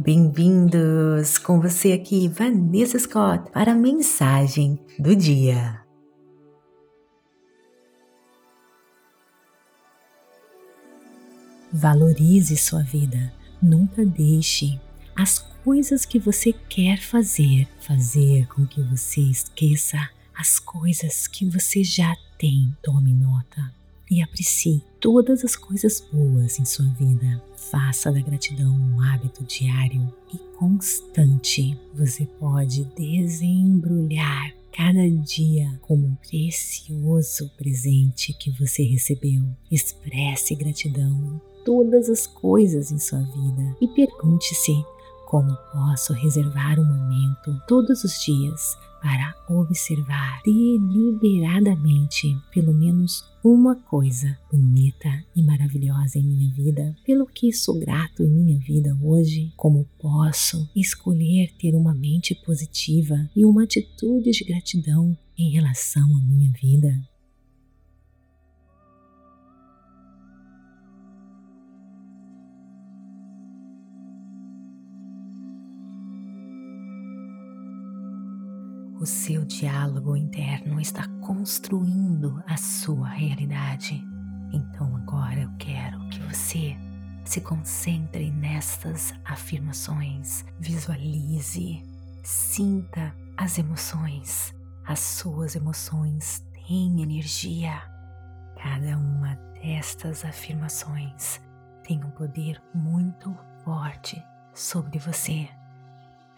Bem-vindos com você aqui, Vanessa Scott, para a mensagem do dia. Valorize sua vida. Nunca deixe as coisas que você quer fazer fazer com que você esqueça as coisas que você já tem. Tome nota e aprecie todas as coisas boas em sua vida. Faça da gratidão um hábito diário e constante. Você pode desembrulhar cada dia como um precioso presente que você recebeu. Expresse gratidão em todas as coisas em sua vida e pergunte-se como posso reservar um momento todos os dias para observar deliberadamente pelo menos uma coisa bonita e maravilhosa em minha vida, pelo que sou grato em minha vida hoje, como posso escolher ter uma mente positiva e uma atitude de gratidão em relação à minha vida. Seu diálogo interno está construindo a sua realidade. Então agora eu quero que você se concentre nestas afirmações, visualize, sinta as emoções. As suas emoções têm energia. Cada uma destas afirmações tem um poder muito forte sobre você.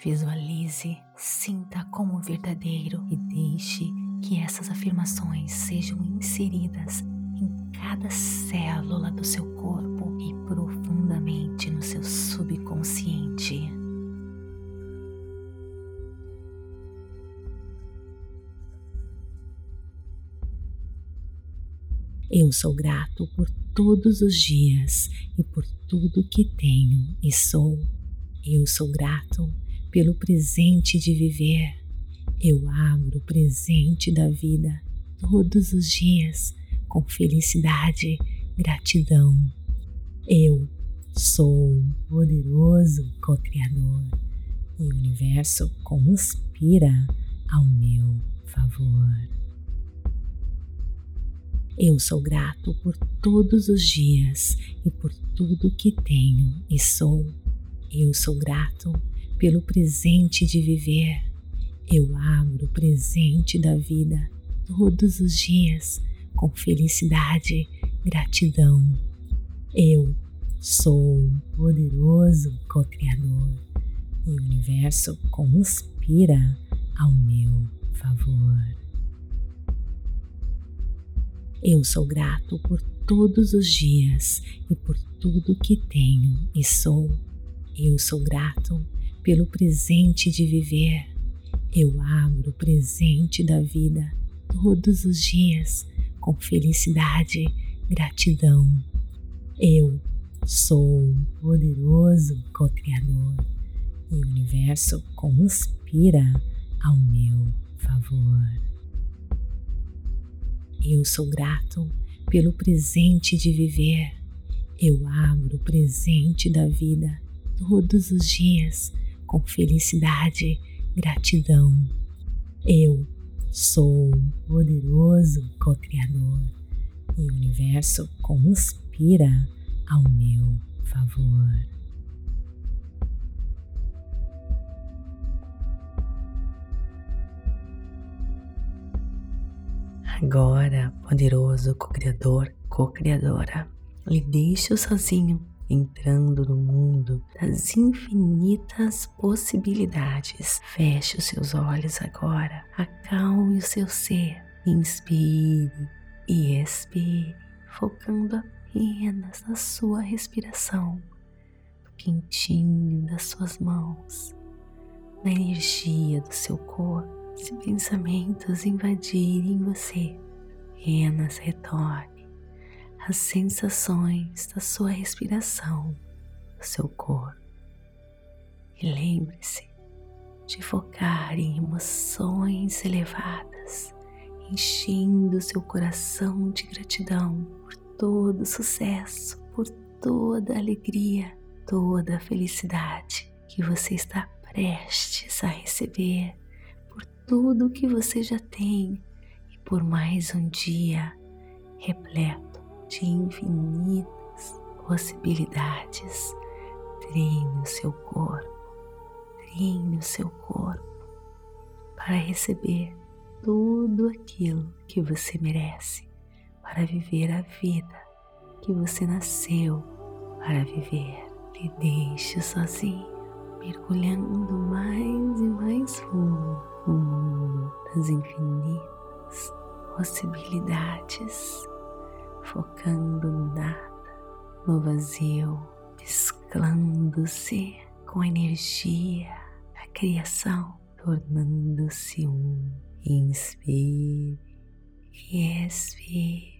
Visualize, sinta como verdadeiro e deixe que essas afirmações sejam inseridas em cada célula do seu corpo e profundamente no seu subconsciente. Eu sou grato por todos os dias e por tudo que tenho e sou. Eu sou grato pelo presente de viver. Eu abro o presente da vida todos os dias com felicidade, gratidão. Eu sou um poderoso co-criador e o universo conspira ao meu favor. Eu sou grato por todos os dias e por tudo que tenho e sou. Eu sou grato pelo presente de viver. Eu abro o presente da vida todos os dias com felicidade, gratidão. Eu sou um poderoso co-criador e o universo conspira ao meu favor. Eu sou grato por todos os dias e por tudo que tenho e sou. Eu sou grato pelo presente de viver. Eu abro o presente da vida todos os dias com felicidade, gratidão. Eu sou um poderoso co-criador e o universo conspira ao meu favor. Eu sou grato pelo presente de viver. Eu abro o presente da vida todos os dias com felicidade, gratidão. Eu sou poderoso co-criador e o universo conspira ao meu favor. Agora, poderoso co-criador, co-criadora, lhe deixo sozinho entrando no mundo das infinitas possibilidades. Feche os seus olhos agora, acalme o seu ser, inspire e expire, focando apenas na sua respiração, no quentinho das suas mãos, na energia do seu corpo. Se pensamentos invadirem você, apenas retorne as sensações da sua respiração, do seu corpo. E lembre-se de focar em emoções elevadas, enchendo seu coração de gratidão por todo o sucesso, por toda alegria, toda a felicidade que você está prestes a receber, por tudo que você já tem e por mais um dia repleto de infinitas possibilidades. Treine o seu corpo, treine o seu corpo para receber tudo aquilo que você merece, para viver a vida que você nasceu para viver. E deixe sozinho, mergulhando mais e mais fundo no mundo das infinitas possibilidades, focando no nada, no vazio, mesclando-se com a energia da criação, tornando-se um. Inspire e expire.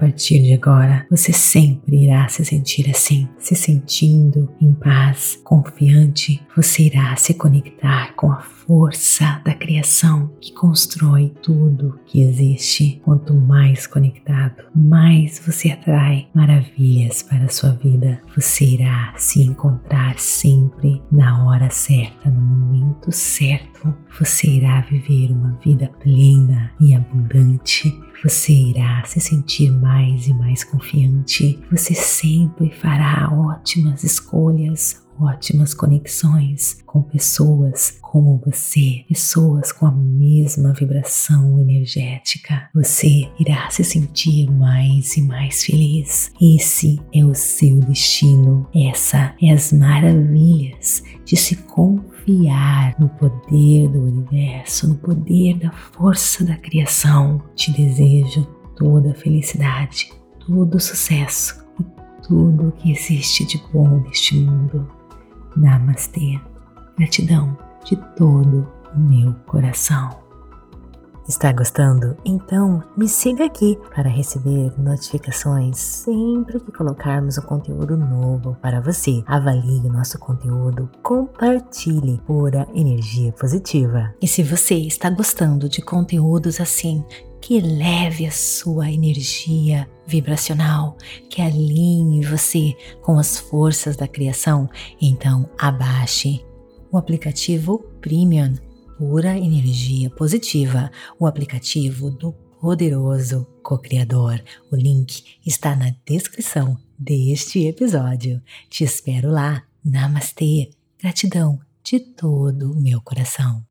Partir de agora, você sempre irá se sentir assim, se sentindo em paz, confiante. Você irá se conectar com a força da criação que constrói tudo que existe. Quanto mais conectado, mais você atrai maravilhas para a sua vida. Você irá se encontrar sempre na hora certa, no momento certo. Você irá viver uma vida plena e abundante você irá se sentir mais e mais confiante. Você sempre fará ótimas escolhas, ótimas conexões com pessoas como você, pessoas com a mesma vibração energética. Você irá se sentir mais e mais feliz. Esse é o seu destino. Essa é as maravilhas de se confiar no poder do universo, no poder da força da criação. Te desejo toda a felicidade, todo o sucesso e tudo o que existe de bom neste mundo. Namastê. Gratidão de todo o meu coração. Está gostando? Então me siga aqui para receber notificações sempre que colocarmos um conteúdo novo para você. Avalie o nosso conteúdo, compartilhe pura energia positiva. E se você está gostando de conteúdos assim, que leve a sua energia vibracional, que alinhe você com as forças da criação, então abaixe o aplicativo Premium Pura Energia Positiva, o aplicativo do poderoso co-criador. O link está na descrição deste episódio. Te espero lá. Namastê. Gratidão de todo o meu coração.